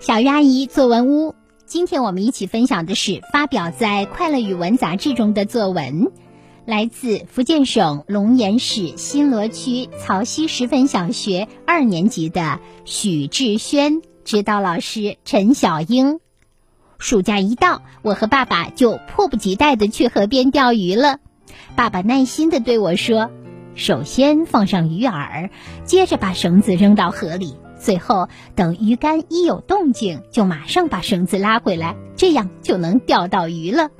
小鱼阿姨作文屋，今天我们一起分享的是发表在《快乐语文》杂志中的作文，来自福建省龙岩市新罗区曹溪石粉小学二年级的许志轩，指导老师陈小英。暑假一到，我和爸爸就迫不及待的去河边钓鱼了。爸爸耐心的对我说：“首先放上鱼饵，接着把绳子扔到河里。”最后，等鱼竿一有动静，就马上把绳子拉回来，这样就能钓到鱼了。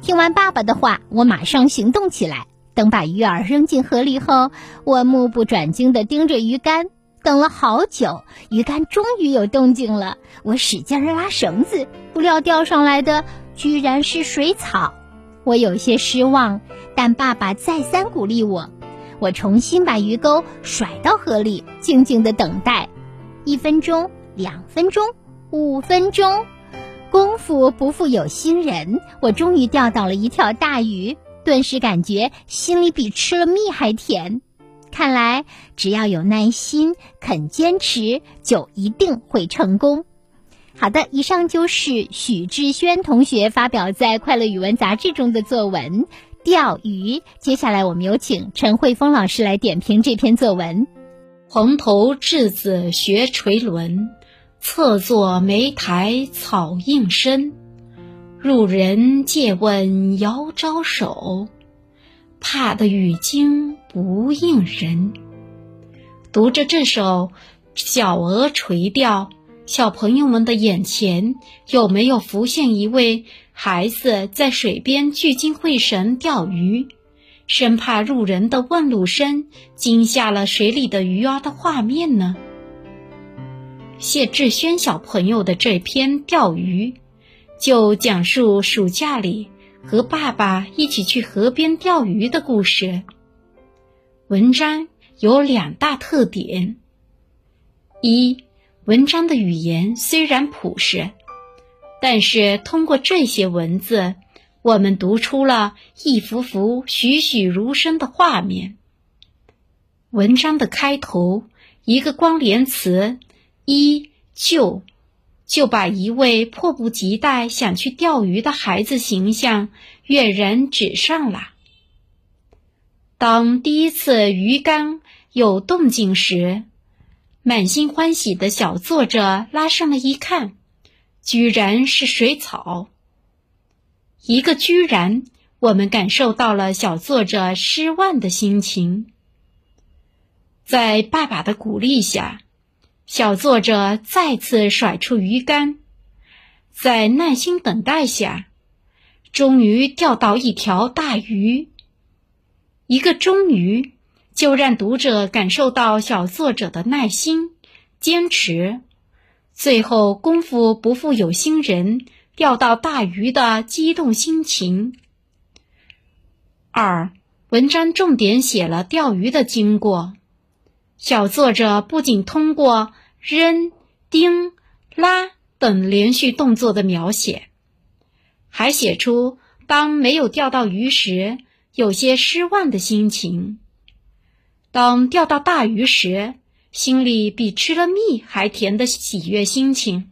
听完爸爸的话，我马上行动起来。等把鱼饵扔进河里后，我目不转睛地盯着鱼竿，等了好久，鱼竿终于有动静了。我使劲拉绳子，不料钓上来的居然是水草。我有些失望，但爸爸再三鼓励我。我重新把鱼钩甩到河里，静静的等待。一分钟，两分钟，五分钟，功夫不负有心人，我终于钓到了一条大鱼，顿时感觉心里比吃了蜜还甜。看来只要有耐心，肯坚持，就一定会成功。好的，以上就是许志轩同学发表在《快乐语文》杂志中的作文。钓鱼。接下来，我们有请陈慧峰老师来点评这篇作文。蓬头稚子学垂纶，侧坐莓苔草映身。路人借问遥招手，怕得鱼惊不应人。读着这首小鹅垂钓。小朋友们的眼前有没有浮现一位孩子在水边聚精会神钓鱼，生怕路人的问路声惊吓了水里的鱼儿的画面呢？谢志轩小朋友的这篇钓鱼，就讲述暑假里和爸爸一起去河边钓鱼的故事。文章有两大特点：一。文章的语言虽然朴实，但是通过这些文字，我们读出了一幅幅栩栩如生的画面。文章的开头，一个关联词“一就”，就把一位迫不及待想去钓鱼的孩子形象跃然纸上了。当第一次鱼竿有动静时，满心欢喜的小作者拉上了一看，居然是水草。一个居然，我们感受到了小作者失望的心情。在爸爸的鼓励下，小作者再次甩出鱼竿，在耐心等待下，终于钓到一条大鱼。一个终于。就让读者感受到小作者的耐心、坚持，最后功夫不负有心人，钓到大鱼的激动心情。二，文章重点写了钓鱼的经过。小作者不仅通过扔、钉、拉等连续动作的描写，还写出当没有钓到鱼时有些失望的心情。当钓到大鱼时，心里比吃了蜜还甜的喜悦心情。